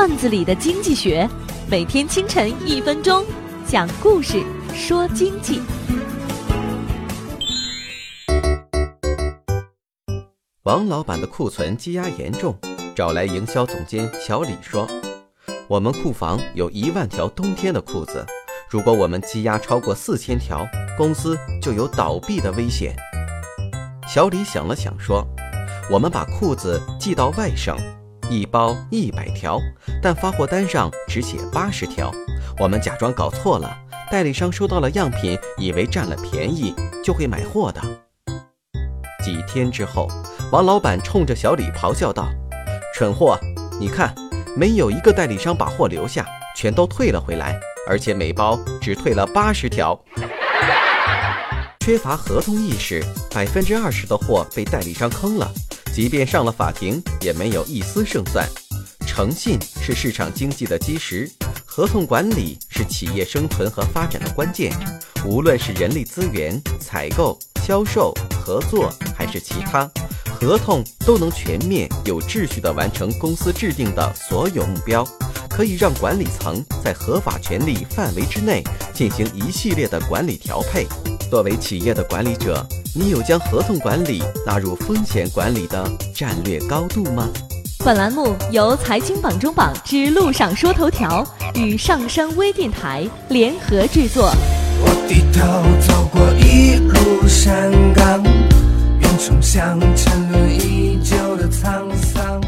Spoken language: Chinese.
段子里的经济学，每天清晨一分钟，讲故事说经济。王老板的库存积压严重，找来营销总监小李说：“我们库房有一万条冬天的裤子，如果我们积压超过四千条，公司就有倒闭的危险。”小李想了想说：“我们把裤子寄到外省。”一包一百条，但发货单上只写八十条。我们假装搞错了，代理商收到了样品，以为占了便宜，就会买货的。几天之后，王老板冲着小李咆哮道：“蠢货，你看，没有一个代理商把货留下，全都退了回来，而且每包只退了八十条。缺乏合同意识，百分之二十的货被代理商坑了。”即便上了法庭，也没有一丝胜算。诚信是市场经济的基石，合同管理是企业生存和发展的关键。无论是人力资源、采购、销售、合作，还是其他，合同都能全面、有秩序地完成公司制定的所有目标，可以让管理层在合法权利范围之内进行一系列的管理调配。作为企业的管理者。你有将合同管理纳入风险管理的战略高度吗？本栏目由财经榜中榜之路上说头条与上山微电台联合制作。我低头走过一路山岗，远冲向沉沦已久的沧桑。